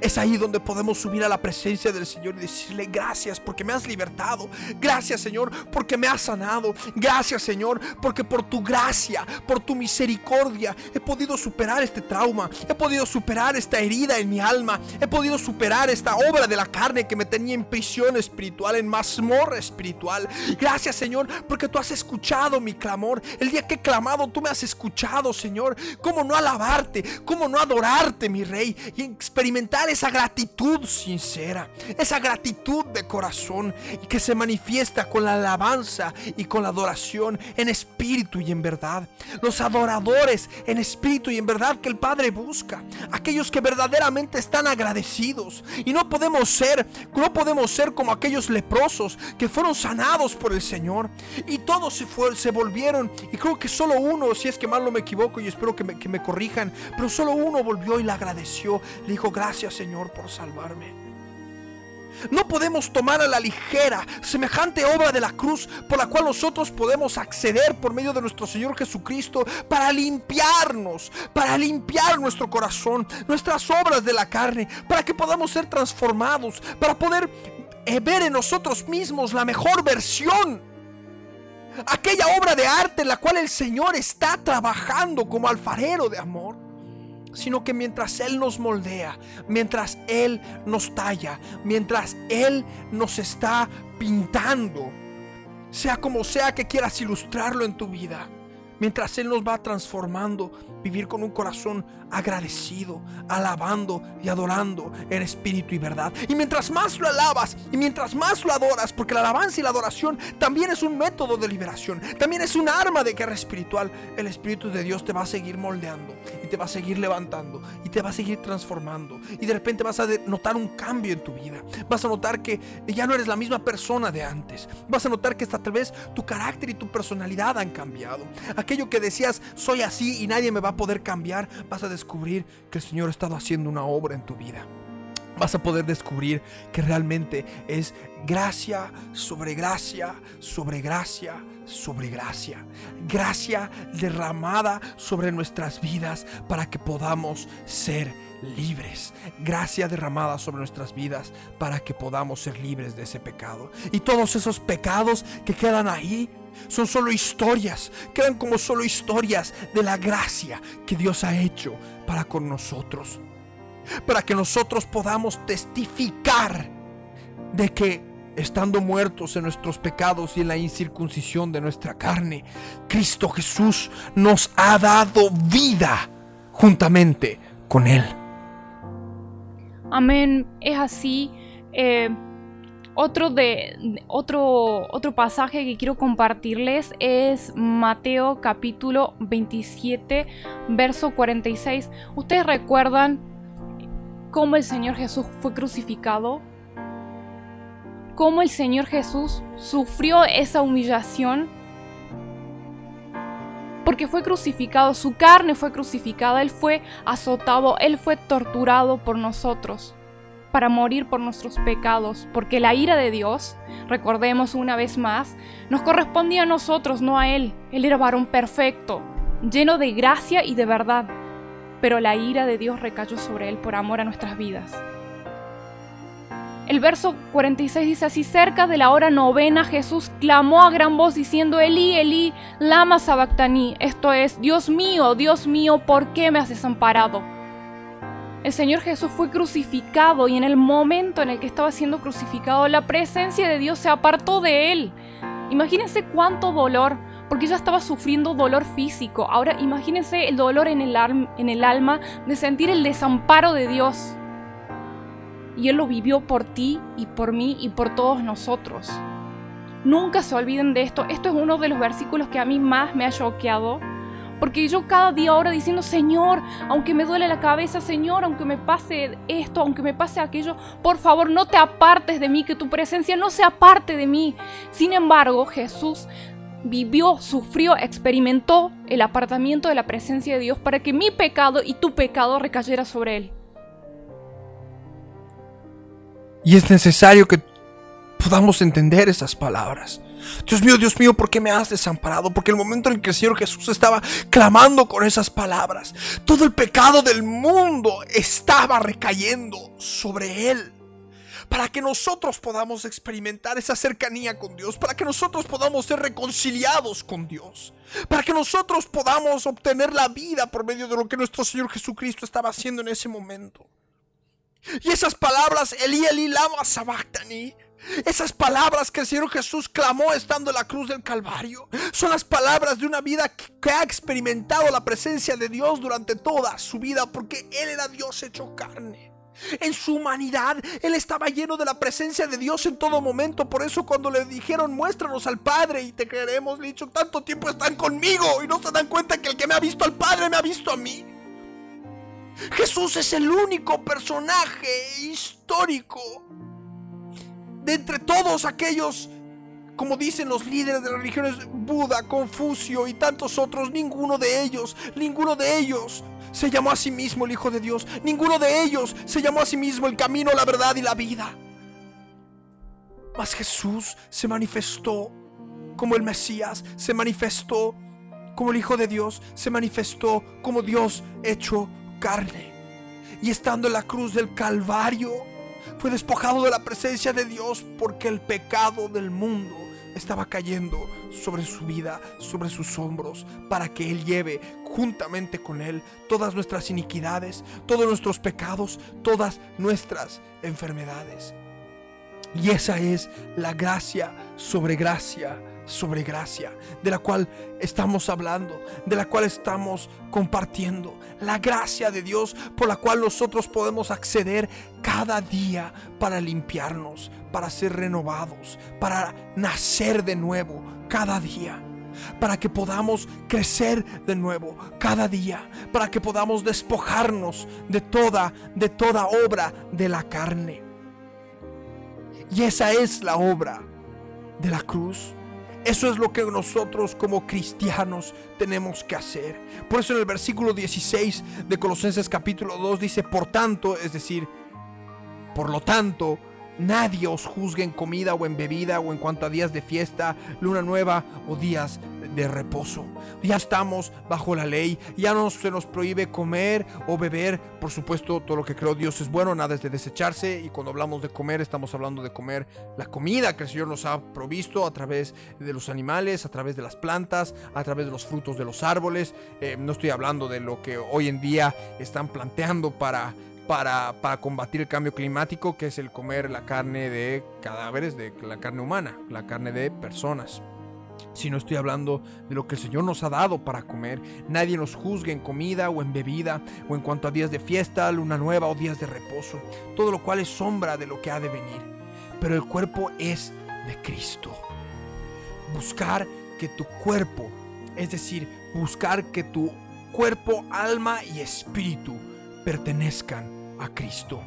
Es ahí donde podemos subir a la presencia del Señor y decirle gracias porque me has libertado. Gracias Señor porque me has sanado. Gracias Señor porque por tu gracia, por tu misericordia he podido superar este trauma. He podido superar esta herida en mi alma. He podido superar esta obra de la carne que me tenía en prisión espiritual, en mazmorra espiritual. Gracias Señor porque tú has escuchado mi clamor. El día que he clamado tú me has escuchado Señor. ¿Cómo no alabarte? ¿Cómo no adorarte mi Rey? Y experimentar esa gratitud sincera, esa gratitud de corazón que se manifiesta con la alabanza y con la adoración en espíritu y en verdad. Los adoradores en espíritu y en verdad que el Padre busca, aquellos que verdaderamente están agradecidos. Y no podemos ser, no podemos ser como aquellos leprosos que fueron sanados por el Señor. Y todos se, volvieron y creo que solo uno, si es que mal no me equivoco y espero que me corrijan, pero solo uno volvió y le agradeció, le dijo gracias Señor, por salvarme. No podemos tomar a la ligera semejante obra de la cruz por la cual nosotros podemos acceder por medio de nuestro Señor Jesucristo para limpiarnos, para limpiar nuestro corazón, nuestras obras de la carne, para que podamos ser transformados, para poder eh, ver en nosotros mismos la mejor versión. Aquella obra de arte en la cual el Señor está trabajando como alfarero de amor sino que mientras Él nos moldea, mientras Él nos talla, mientras Él nos está pintando, sea como sea que quieras ilustrarlo en tu vida, mientras Él nos va transformando, vivir con un corazón agradecido, alabando y adorando en espíritu y verdad. Y mientras más lo alabas y mientras más lo adoras, porque la alabanza y la adoración también es un método de liberación, también es un arma de guerra espiritual, el Espíritu de Dios te va a seguir moldeando y te va a seguir levantando y te va a seguir transformando. Y de repente vas a notar un cambio en tu vida. Vas a notar que ya no eres la misma persona de antes. Vas a notar que hasta tal vez tu carácter y tu personalidad han cambiado. Aquello que decías, soy así y nadie me va a poder cambiar, vas a descubrir que el Señor ha estado haciendo una obra en tu vida. Vas a poder descubrir que realmente es gracia sobre gracia, sobre gracia, sobre gracia. Gracia derramada sobre nuestras vidas para que podamos ser libres. Gracia derramada sobre nuestras vidas para que podamos ser libres de ese pecado. Y todos esos pecados que quedan ahí son solo historias, quedan como solo historias de la gracia que Dios ha hecho para con nosotros. Para que nosotros podamos testificar de que estando muertos en nuestros pecados y en la incircuncisión de nuestra carne, Cristo Jesús nos ha dado vida juntamente con Él. Amén, es así. Eh, otro, de, otro, otro pasaje que quiero compartirles es Mateo capítulo 27, verso 46. ¿Ustedes recuerdan cómo el Señor Jesús fue crucificado? ¿Cómo el Señor Jesús sufrió esa humillación? Porque fue crucificado, su carne fue crucificada, Él fue azotado, Él fue torturado por nosotros para morir por nuestros pecados, porque la ira de Dios, recordemos una vez más, nos correspondía a nosotros, no a Él. Él era varón perfecto, lleno de gracia y de verdad, pero la ira de Dios recayó sobre Él por amor a nuestras vidas. El verso 46 dice así, cerca de la hora novena Jesús clamó a gran voz diciendo, Elí, Elí, lama sabactaní, esto es, Dios mío, Dios mío, ¿por qué me has desamparado? El Señor Jesús fue crucificado y en el momento en el que estaba siendo crucificado, la presencia de Dios se apartó de él. Imagínense cuánto dolor, porque ya estaba sufriendo dolor físico. Ahora imagínense el dolor en el, en el alma de sentir el desamparo de Dios y Él lo vivió por ti y por mí y por todos nosotros. Nunca se olviden de esto. Esto es uno de los versículos que a mí más me ha choqueado. Porque yo cada día ahora diciendo, Señor, aunque me duele la cabeza, Señor, aunque me pase esto, aunque me pase aquello, por favor no te apartes de mí, que tu presencia no se aparte de mí. Sin embargo, Jesús vivió, sufrió, experimentó el apartamiento de la presencia de Dios para que mi pecado y tu pecado recayera sobre él. Y es necesario que podamos entender esas palabras. Dios mío, Dios mío, ¿por qué me has desamparado? Porque el momento en que el Señor Jesús estaba clamando con esas palabras, todo el pecado del mundo estaba recayendo sobre Él. Para que nosotros podamos experimentar esa cercanía con Dios, para que nosotros podamos ser reconciliados con Dios, para que nosotros podamos obtener la vida por medio de lo que nuestro Señor Jesucristo estaba haciendo en ese momento. Y esas palabras, Elí, Elí, lama sabachthani, esas palabras que el Señor Jesús clamó estando en la cruz del Calvario, son las palabras de una vida que ha experimentado la presencia de Dios durante toda su vida, porque Él era Dios hecho carne. En su humanidad, Él estaba lleno de la presencia de Dios en todo momento. Por eso cuando le dijeron, muéstranos al Padre y te creeremos, le dicho, tanto tiempo están conmigo y no se dan cuenta que el que me ha visto al Padre me ha visto a mí. Jesús es el único personaje histórico de entre todos aquellos, como dicen los líderes de las religiones, Buda, Confucio y tantos otros, ninguno de ellos, ninguno de ellos se llamó a sí mismo el Hijo de Dios, ninguno de ellos se llamó a sí mismo el camino, la verdad y la vida. Mas Jesús se manifestó como el Mesías, se manifestó como el Hijo de Dios, se manifestó como Dios hecho carne. Y estando en la cruz del Calvario, fue despojado de la presencia de Dios porque el pecado del mundo estaba cayendo sobre su vida, sobre sus hombros, para que Él lleve juntamente con Él todas nuestras iniquidades, todos nuestros pecados, todas nuestras enfermedades. Y esa es la gracia sobre gracia sobre gracia, de la cual estamos hablando, de la cual estamos compartiendo. La gracia de Dios por la cual nosotros podemos acceder cada día para limpiarnos, para ser renovados, para nacer de nuevo cada día. Para que podamos crecer de nuevo cada día, para que podamos despojarnos de toda, de toda obra de la carne. Y esa es la obra de la cruz. Eso es lo que nosotros como cristianos tenemos que hacer. Por eso en el versículo 16 de Colosenses capítulo 2 dice, por tanto, es decir, por lo tanto, nadie os juzgue en comida o en bebida o en cuanto a días de fiesta, luna nueva o días de reposo. Ya estamos bajo la ley, ya no se nos prohíbe comer o beber. Por supuesto, todo lo que creó Dios es bueno, nada es de desecharse. Y cuando hablamos de comer, estamos hablando de comer la comida que el Señor nos ha provisto a través de los animales, a través de las plantas, a través de los frutos de los árboles. Eh, no estoy hablando de lo que hoy en día están planteando para para, para, combatir el cambio climático, que es el comer la carne de cadáveres, de la carne humana, la carne de personas si no estoy hablando de lo que el Señor nos ha dado para comer. Nadie nos juzgue en comida o en bebida o en cuanto a días de fiesta, luna nueva o días de reposo, todo lo cual es sombra de lo que ha de venir. Pero el cuerpo es de Cristo. Buscar que tu cuerpo, es decir, buscar que tu cuerpo, alma y espíritu pertenezcan a Cristo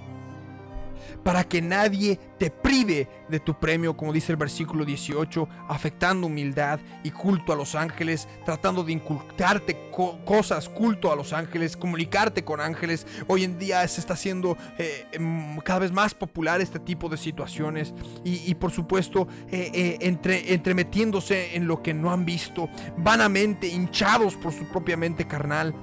para que nadie te prive de tu premio, como dice el versículo 18, afectando humildad y culto a los ángeles, tratando de inculcarte cosas, culto a los ángeles, comunicarte con ángeles. Hoy en día se está haciendo eh, em, cada vez más popular este tipo de situaciones y, por supuesto eh, eh, entre, entremetiéndose en lo que no han visto, vanamente hinchados por su propia mente carnal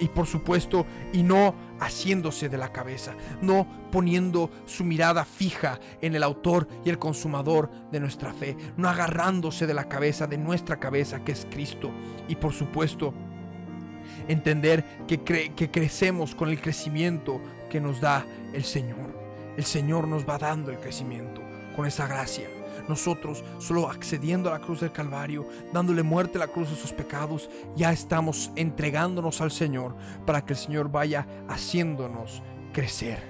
y por supuesto, y no haciéndose de la cabeza, no poniendo su mirada fija en el autor y el consumador de nuestra fe, no agarrándose de la cabeza, de nuestra cabeza que es Cristo. Y por supuesto, entender que, que crecemos con el crecimiento que nos da el Señor. El Señor nos va dando el crecimiento con esa gracia. Nosotros, solo accediendo a la cruz del Calvario, dándole muerte a la cruz de sus pecados, ya estamos entregándonos al Señor para que el Señor vaya haciéndonos crecer.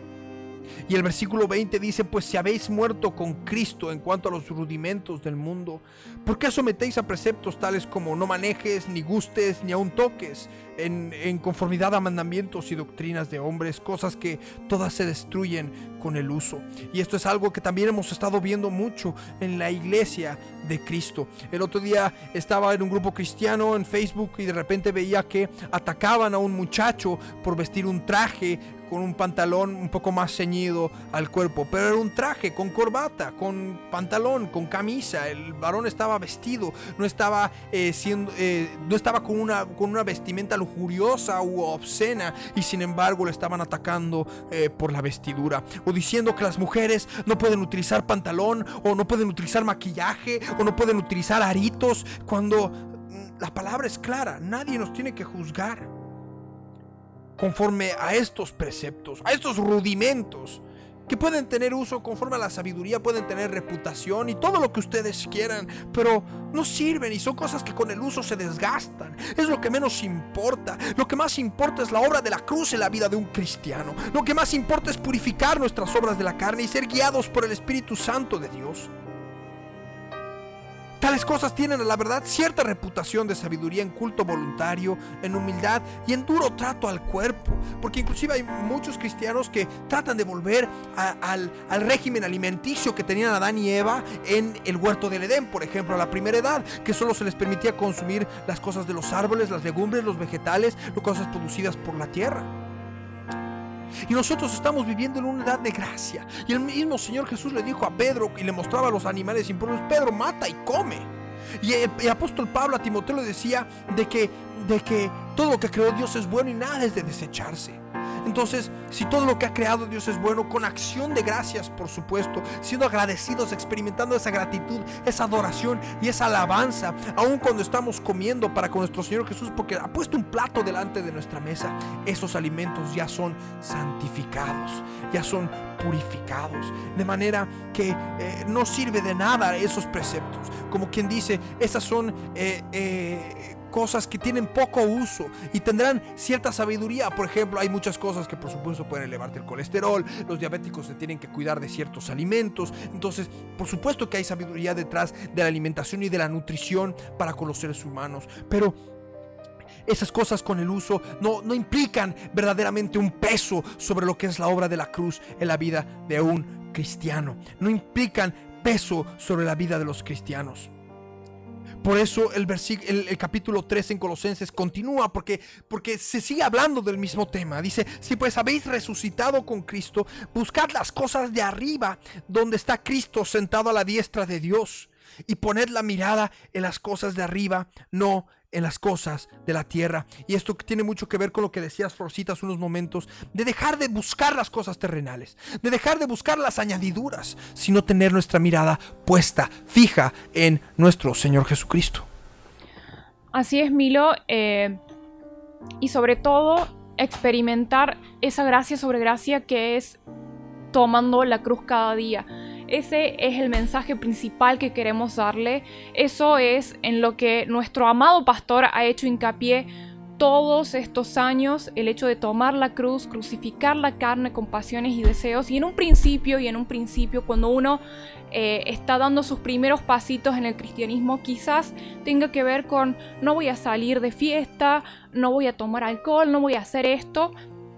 Y el versículo 20 dice, pues si habéis muerto con Cristo en cuanto a los rudimentos del mundo, ¿por qué sometéis a preceptos tales como no manejes, ni gustes, ni aun toques, en, en conformidad a mandamientos y doctrinas de hombres, cosas que todas se destruyen con el uso? Y esto es algo que también hemos estado viendo mucho en la iglesia de Cristo. El otro día estaba en un grupo cristiano en Facebook y de repente veía que atacaban a un muchacho por vestir un traje con un pantalón un poco más ceñido al cuerpo, pero era un traje con corbata, con pantalón, con camisa. El varón estaba vestido, no estaba eh, siendo, eh, no estaba con una, con una vestimenta lujuriosa u obscena y sin embargo le estaban atacando eh, por la vestidura o diciendo que las mujeres no pueden utilizar pantalón o no pueden utilizar maquillaje o no pueden utilizar aritos cuando mm, la palabra es clara, nadie nos tiene que juzgar conforme a estos preceptos, a estos rudimentos que pueden tener uso conforme a la sabiduría, pueden tener reputación y todo lo que ustedes quieran, pero no sirven y son cosas que con el uso se desgastan. Es lo que menos importa. Lo que más importa es la obra de la cruz en la vida de un cristiano. Lo que más importa es purificar nuestras obras de la carne y ser guiados por el Espíritu Santo de Dios. Tales cosas tienen a la verdad cierta reputación de sabiduría en culto voluntario, en humildad y en duro trato al cuerpo. Porque inclusive hay muchos cristianos que tratan de volver al, al, régimen alimenticio que tenían Adán y Eva en el huerto del Edén, por ejemplo, a la primera edad, que solo se les permitía consumir las cosas de los árboles, las legumbres, los vegetales, las cosas producidas por la tierra. Y nosotros estamos viviendo en una edad de gracia. Y el mismo Señor Jesús le dijo a Pedro y le mostraba a los animales impuros, Pedro, mata y come. Y el, apóstol Pablo a Timoteo le decía de que, de que todo lo que creó Dios es bueno y nada es de desecharse. Entonces, si todo lo que ha creado Dios es bueno, con acción de gracias, por supuesto, siendo agradecidos, experimentando esa gratitud, esa adoración y esa alabanza, aun cuando estamos comiendo para con nuestro Señor Jesús, porque ha puesto un plato delante de nuestra mesa, esos alimentos ya son santificados, ya son purificados, de manera que eh, no sirve de nada esos preceptos. Como quien dice, esas son... Eh, eh, cosas que tienen poco uso y tendrán cierta sabiduría. Por ejemplo, hay muchas cosas que por supuesto pueden elevarte el colesterol, los diabéticos se tienen que cuidar de ciertos alimentos. Entonces, por supuesto que hay sabiduría detrás de la alimentación y de la nutrición para con los seres humanos. Pero esas cosas con el uso no, no implican verdaderamente un peso sobre lo que es la obra de la cruz en la vida de un cristiano. No implican peso sobre la vida de los cristianos. Por eso el, el, capítulo 3 en Colosenses continúa, porque, porque se sigue hablando del mismo tema. Dice, si pues habéis resucitado con Cristo, buscad las cosas de arriba, donde está Cristo sentado a la diestra de Dios, y poned la mirada en las cosas de arriba, no en las cosas de la tierra. Y esto tiene mucho que ver con lo que decías, Florcitas, unos momentos, de dejar de buscar las cosas terrenales, de dejar de buscar las añadiduras, sino tener nuestra mirada puesta, fija en nuestro Señor Jesucristo. Así es, Milo. Eh, y sobre todo, experimentar esa gracia sobre gracia que es tomando la cruz cada día. Ese es el mensaje principal que queremos darle. Eso es en lo que nuestro amado pastor ha hecho hincapié todos estos años, el hecho de tomar la cruz, crucificar la carne con pasiones y deseos. Y en un principio, y en un principio, cuando uno eh, está dando sus primeros pasitos en el cristianismo, quizás tenga que ver con no voy a salir de fiesta, no voy a tomar alcohol, no voy a hacer esto.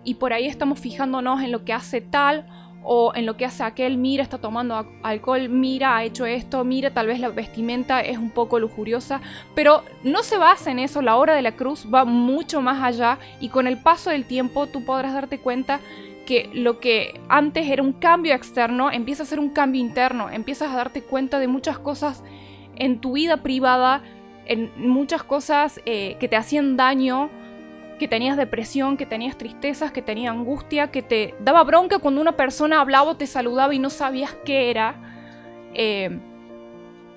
Y por ahí estamos fijándonos en lo que hace tal o en lo que hace aquel, mira, está tomando alcohol, mira, ha hecho esto, mira, tal vez la vestimenta es un poco lujuriosa, pero no se basa en eso, la hora de la cruz va mucho más allá y con el paso del tiempo tú podrás darte cuenta que lo que antes era un cambio externo empieza a ser un cambio interno, empiezas a darte cuenta de muchas cosas en tu vida privada, en muchas cosas eh, que te hacían daño que tenías depresión, que tenías tristezas, que tenías angustia, que te daba bronca cuando una persona hablaba o te saludaba y no sabías qué era, eh,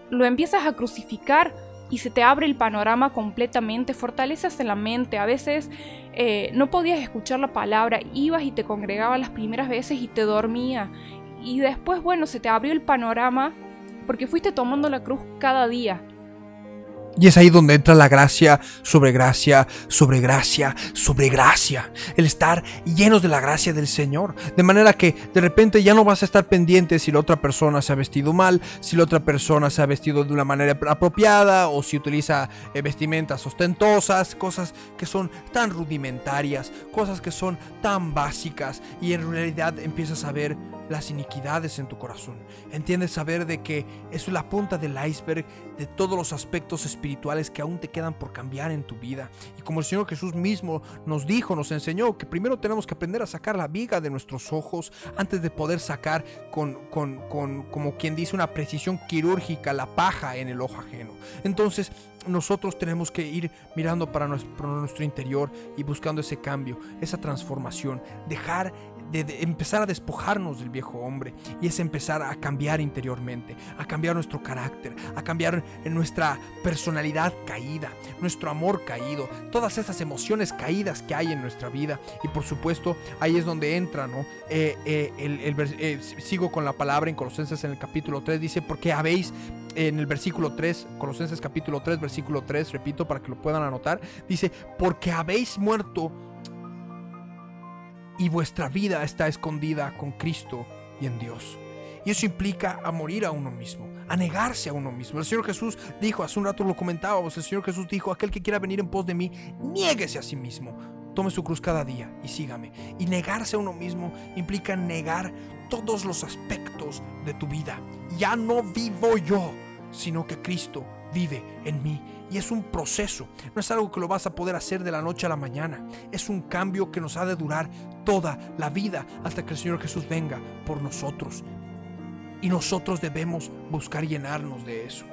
lo empiezas a crucificar y se te abre el panorama completamente, fortaleces en la mente, a veces eh, no podías escuchar la palabra, ibas y te congregabas las primeras veces y te dormía. Y después, bueno, se te abrió el panorama porque fuiste tomando la cruz cada día. Y es ahí donde entra la gracia sobre gracia, sobre gracia, sobre gracia. El estar llenos de la gracia del Señor. De manera que de repente ya no vas a estar pendiente si la otra persona se ha vestido mal, si la otra persona se ha vestido de una manera apropiada o si utiliza eh, vestimentas ostentosas, cosas que son tan rudimentarias, cosas que son tan básicas. Y en realidad empiezas a ver las iniquidades en tu corazón. Entiendes saber de que es la punta del iceberg de todos los aspectos espirituales que aún te quedan por cambiar en tu vida. Y como el Señor Jesús mismo nos dijo, nos enseñó que primero tenemos que aprender a sacar la viga de nuestros ojos antes de poder sacar con, con, con como quien dice, una precisión quirúrgica la paja en el ojo ajeno. Entonces, nosotros tenemos que ir mirando para nuestro, para nuestro, interior y buscando ese cambio, esa transformación, dejar de, empezar a despojarnos del viejo hombre y es empezar a cambiar interiormente, a cambiar nuestro carácter, a cambiar nuestra personalidad caída, nuestro amor caído, todas esas emociones caídas que hay en nuestra vida y por supuesto ahí es donde entra, ¿no? Eh, eh, eh, sigo con la palabra en Colosenses en el capítulo 3, dice, porque habéis en el versículo 3, Colosenses capítulo 3, versículo 3, repito para que lo puedan anotar, dice, porque habéis muerto y vuestra vida está escondida con Cristo y en Dios. Y eso implica a morir a uno mismo, a negarse a uno mismo. El Señor Jesús dijo, hace un rato lo comentábamos, el Señor Jesús dijo, aquel que quiera venir en pos de mí, niéguese a sí mismo, tome su cruz cada día y sígame. Y negarse a uno mismo implica negar todos los aspectos de tu vida. Ya no vivo yo, sino que Cristo vive en mí. Y es un proceso, no es algo que lo vas a poder hacer de la noche a la mañana. Es un cambio que nos ha de durar toda la vida hasta que el Señor Jesús venga por nosotros. Y nosotros debemos buscar llenarnos de eso.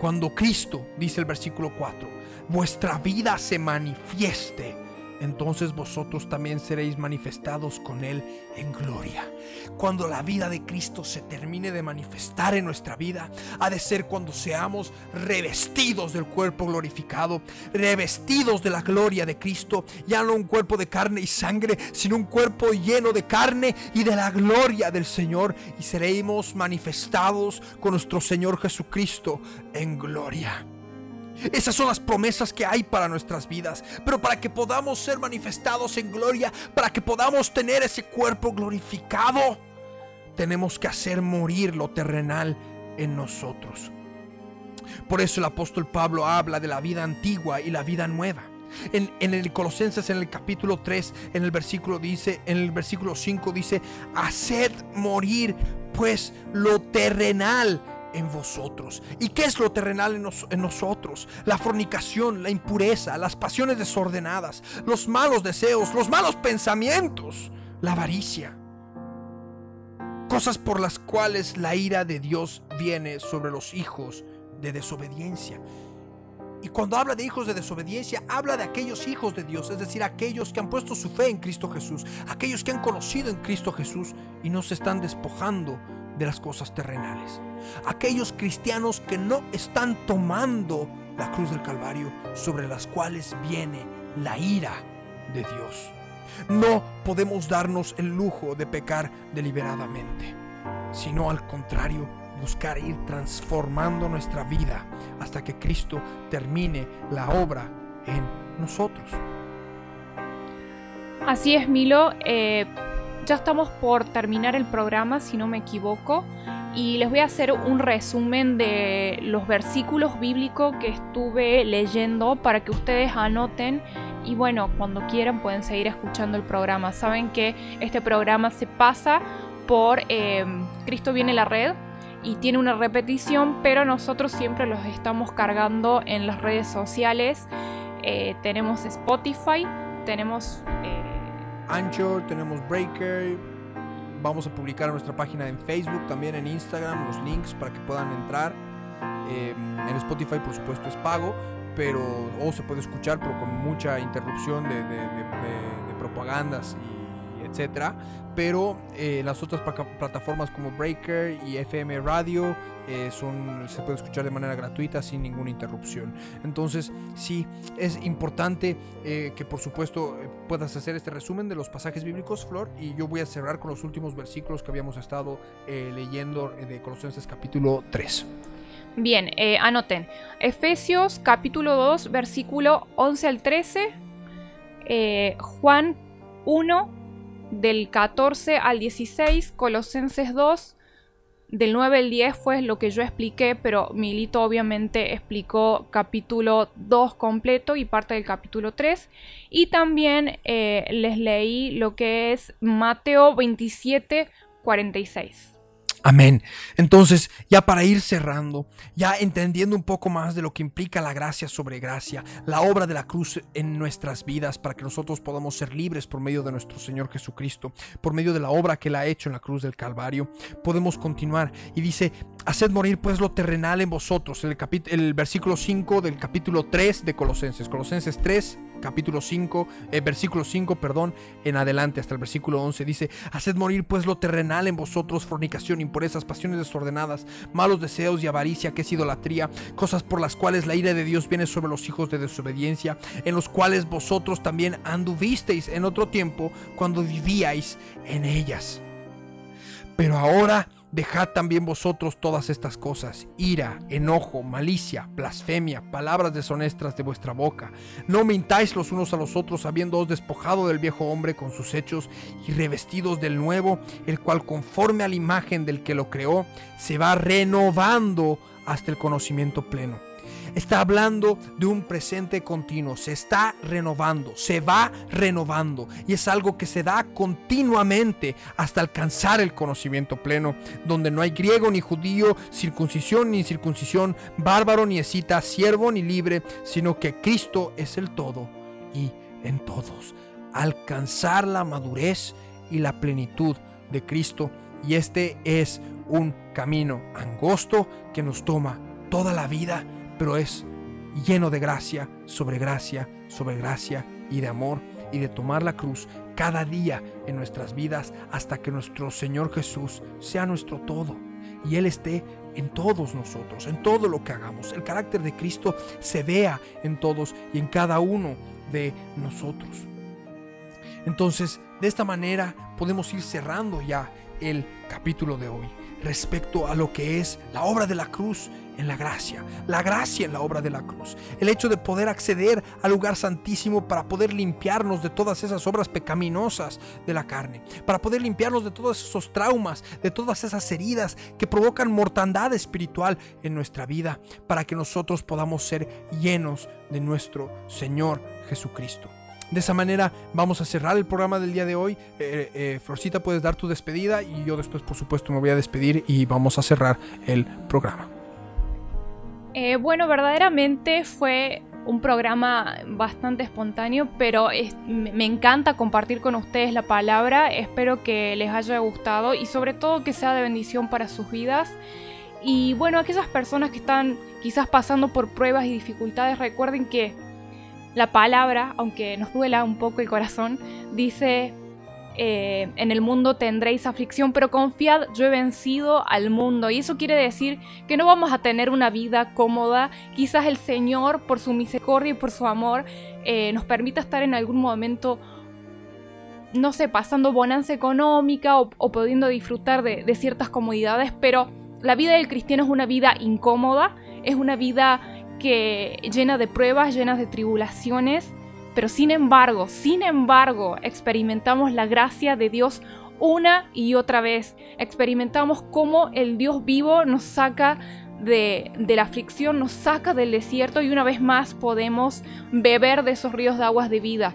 Cuando Cristo, dice el versículo 4, vuestra vida se manifieste entonces vosotros también seréis manifestados con Él en gloria. Cuando la vida de Cristo se termine de manifestar en nuestra vida, ha de ser cuando seamos revestidos del cuerpo glorificado, revestidos de la gloria de Cristo, ya no un cuerpo de carne y sangre, sino un cuerpo lleno de carne y de la gloria del Señor, y seremos manifestados con nuestro Señor Jesucristo en gloria. Esas son las promesas que hay para nuestras vidas. Pero para que podamos ser manifestados en gloria, para que podamos tener ese cuerpo glorificado, tenemos que hacer morir lo terrenal en nosotros. Por eso el apóstol Pablo habla de la vida antigua y la vida nueva. En, el Colosenses, en el capítulo 3, en el versículo dice, en el versículo 5 dice, haced morir pues lo terrenal en vosotros. ¿Y qué es lo terrenal en, nosotros? La fornicación, la impureza, las pasiones desordenadas, los malos deseos, los malos pensamientos, la avaricia. Cosas por las cuales la ira de Dios viene sobre los hijos de desobediencia. Y cuando habla de hijos de desobediencia, habla de aquellos hijos de Dios, es decir, aquellos que han puesto su fe en Cristo Jesús, aquellos que han conocido en Cristo Jesús y no se están despojando de las cosas terrenales. Aquellos cristianos que no están tomando la cruz del Calvario sobre las cuales viene la ira de Dios. No podemos darnos el lujo de pecar deliberadamente, sino al contrario, buscar ir transformando nuestra vida hasta que Cristo termine la obra en nosotros. Así es, Milo. Eh, ya estamos por terminar el programa, si no me equivoco, y les voy a hacer un resumen de los versículos bíblicos que estuve leyendo para que ustedes anoten y bueno, cuando quieran pueden seguir escuchando el programa. Saben que este programa se pasa por em, Cristo viene la red y tiene una repetición, pero nosotros siempre los estamos cargando en las redes sociales. Eh, tenemos Spotify, tenemos... Eh, Anchor, tenemos Breaker. Vamos a publicar nuestra página en Facebook, también en Instagram, los links para que puedan entrar. Em, en Spotify, por supuesto, es pago. pero o se puede escuchar, pero con mucha interrupción de- de propagandas y etcétera. Pero eh, las otras plataformas como Breaker y FM Radio eh, son, se puede escuchar de manera gratuita sin ninguna interrupción. Entonces, sí, es importante eh, que por supuesto puedas hacer este resumen de los pasajes bíblicos, Flor, y yo voy a cerrar con los últimos versículos que habíamos estado leyendo de Colosenses capítulo 3. Bien, anoten. Efesios capítulo 2, versículo 11 al 13. eh, Juan 1, del 14 al 16. Colosenses 2, del 9 al 10 fue lo que yo expliqué, pero Milito obviamente explicó capítulo 2 completo y parte del capítulo 3. Y también eh, les leí lo que es Mateo 27, 46. Amén. Entonces, ya para ir cerrando, ya entendiendo un poco más de lo que implica la gracia sobre gracia, la obra de la cruz en nuestras vidas, para que nosotros podamos ser libres por medio de nuestro Señor Jesucristo, por medio de la obra que Él ha hecho en la cruz del Calvario, podemos continuar. Y dice, haced morir pues lo terrenal en vosotros, el, el versículo 5 del capítulo 3 de Colosenses, Colosenses 3, capítulo 5, eh, versículo 5, perdón, en adelante hasta el versículo 11, dice, haced morir pues lo terrenal en vosotros, fornicación, impurezas, pasiones desordenadas, malos deseos y avaricia, que es idolatría, cosas por las cuales la ira de Dios viene sobre los hijos de desobediencia, en los cuales vosotros también anduvisteis en otro tiempo cuando vivíais en ellas. Pero ahora dejad también vosotros todas estas cosas, ira, enojo, malicia, blasfemia, palabras deshonestas de vuestra boca. No mintáis los unos a los otros, habiéndoos despojado del viejo hombre con sus hechos y revestidos del nuevo, el cual conforme a la imagen del que lo creó, se va renovando hasta el conocimiento pleno. Está hablando de un presente continuo, se está renovando, se va renovando y es algo que se da continuamente hasta alcanzar el conocimiento pleno, donde no hay griego ni judío, circuncisión ni incircuncisión, bárbaro ni escita, siervo ni libre, sino que Cristo es el todo y en todos. Alcanzar la madurez y la plenitud de Cristo y este es un camino angosto que nos toma toda la vida pero es lleno de gracia, sobre gracia, sobre gracia y de amor y de tomar la cruz cada día en nuestras vidas hasta que nuestro Señor Jesús sea nuestro todo y Él esté en todos nosotros, en todo lo que hagamos. El carácter de Cristo se vea en todos y en cada uno de nosotros. Entonces, de esta manera podemos ir cerrando ya el capítulo de hoy respecto a lo que es la obra de la cruz en la gracia, la gracia en la obra de la cruz, el hecho de poder acceder al lugar santísimo para poder limpiarnos de todas esas obras pecaminosas de la carne, para poder limpiarnos de todos esos traumas, de todas esas heridas que provocan mortandad espiritual en nuestra vida, para que nosotros podamos ser llenos de nuestro Señor Jesucristo. De esa manera vamos a cerrar el programa del día de hoy. Eh, eh, Florcita, puedes dar tu despedida y yo después, por supuesto, me voy a despedir y vamos a cerrar el programa. Eh, bueno, verdaderamente fue un programa bastante espontáneo, pero me encanta compartir con ustedes la palabra. Espero que les haya gustado y sobre todo que sea de bendición para sus vidas. Y bueno, aquellas personas que están quizás pasando por pruebas y dificultades, recuerden que la palabra, aunque nos duela un poco el corazón, dice, eh, en el mundo tendréis aflicción, pero confiad, yo he vencido al mundo. Y eso quiere decir que no vamos a tener una vida cómoda. Quizás el Señor, por su misericordia y por su amor, eh, nos permita estar en algún momento, no sé, pasando bonanza económica o, o pudiendo disfrutar de, de ciertas comodidades, pero la vida del cristiano es una vida incómoda, es una vida que llena de pruebas, llenas de tribulaciones, pero sin embargo, sin embargo, experimentamos la gracia de Dios una y otra vez. Experimentamos cómo el Dios vivo nos saca de, la aflicción, nos saca del desierto y una vez más podemos beber de esos ríos de aguas de vida.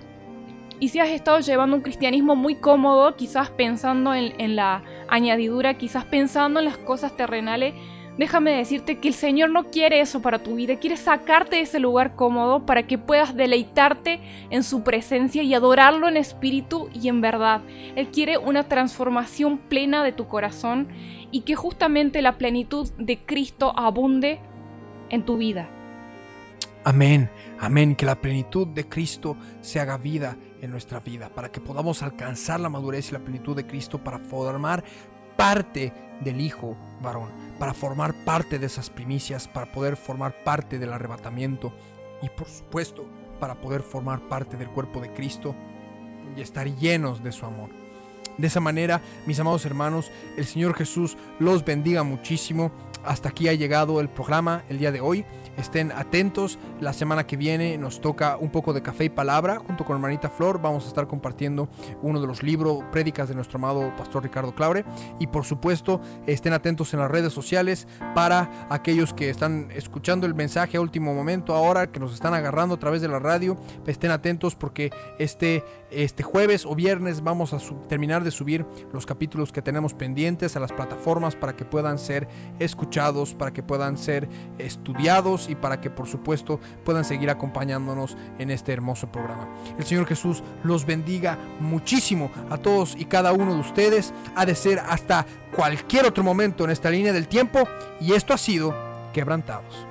Y si has estado llevando un cristianismo muy cómodo, quizás pensando en, en la añadidura, quizás pensando en las cosas terrenales, déjame decirte que el Señor no quiere eso para tu vida, quiere sacarte de ese lugar cómodo para que puedas deleitarte en su presencia y adorarlo en espíritu y en verdad. Él quiere una transformación plena de tu corazón y que justamente la plenitud de Cristo abunde en tu vida. Amén, amén, que la plenitud de Cristo se haga vida en nuestra vida, para que podamos alcanzar la madurez y la plenitud de Cristo para formar parte del Hijo varón, para formar parte de esas primicias, para poder formar parte del arrebatamiento y por supuesto para poder formar parte del cuerpo de Cristo y estar llenos de su amor. De esa manera, mis amados hermanos, el Señor Jesús los bendiga muchísimo. Hasta aquí ha llegado el programa el día de hoy. Estén atentos. La semana que viene nos toca un poco de café y palabra junto con hermanita Flor. Vamos a estar compartiendo uno de los libros prédicas de nuestro amado pastor Ricardo Claure. Y por supuesto, estén atentos en las redes sociales para aquellos que están escuchando el mensaje a último momento ahora, que nos están agarrando a través de la radio. Estén atentos porque este, este jueves o viernes vamos a terminar de subir los capítulos que tenemos pendientes a las plataformas para que puedan ser escuchados, para que puedan ser estudiados y para que por supuesto puedan seguir acompañándonos en este hermoso programa. El Señor Jesús los bendiga muchísimo a todos y cada uno de ustedes. Ha de ser hasta cualquier otro momento en esta línea del tiempo y esto ha sido quebrantados.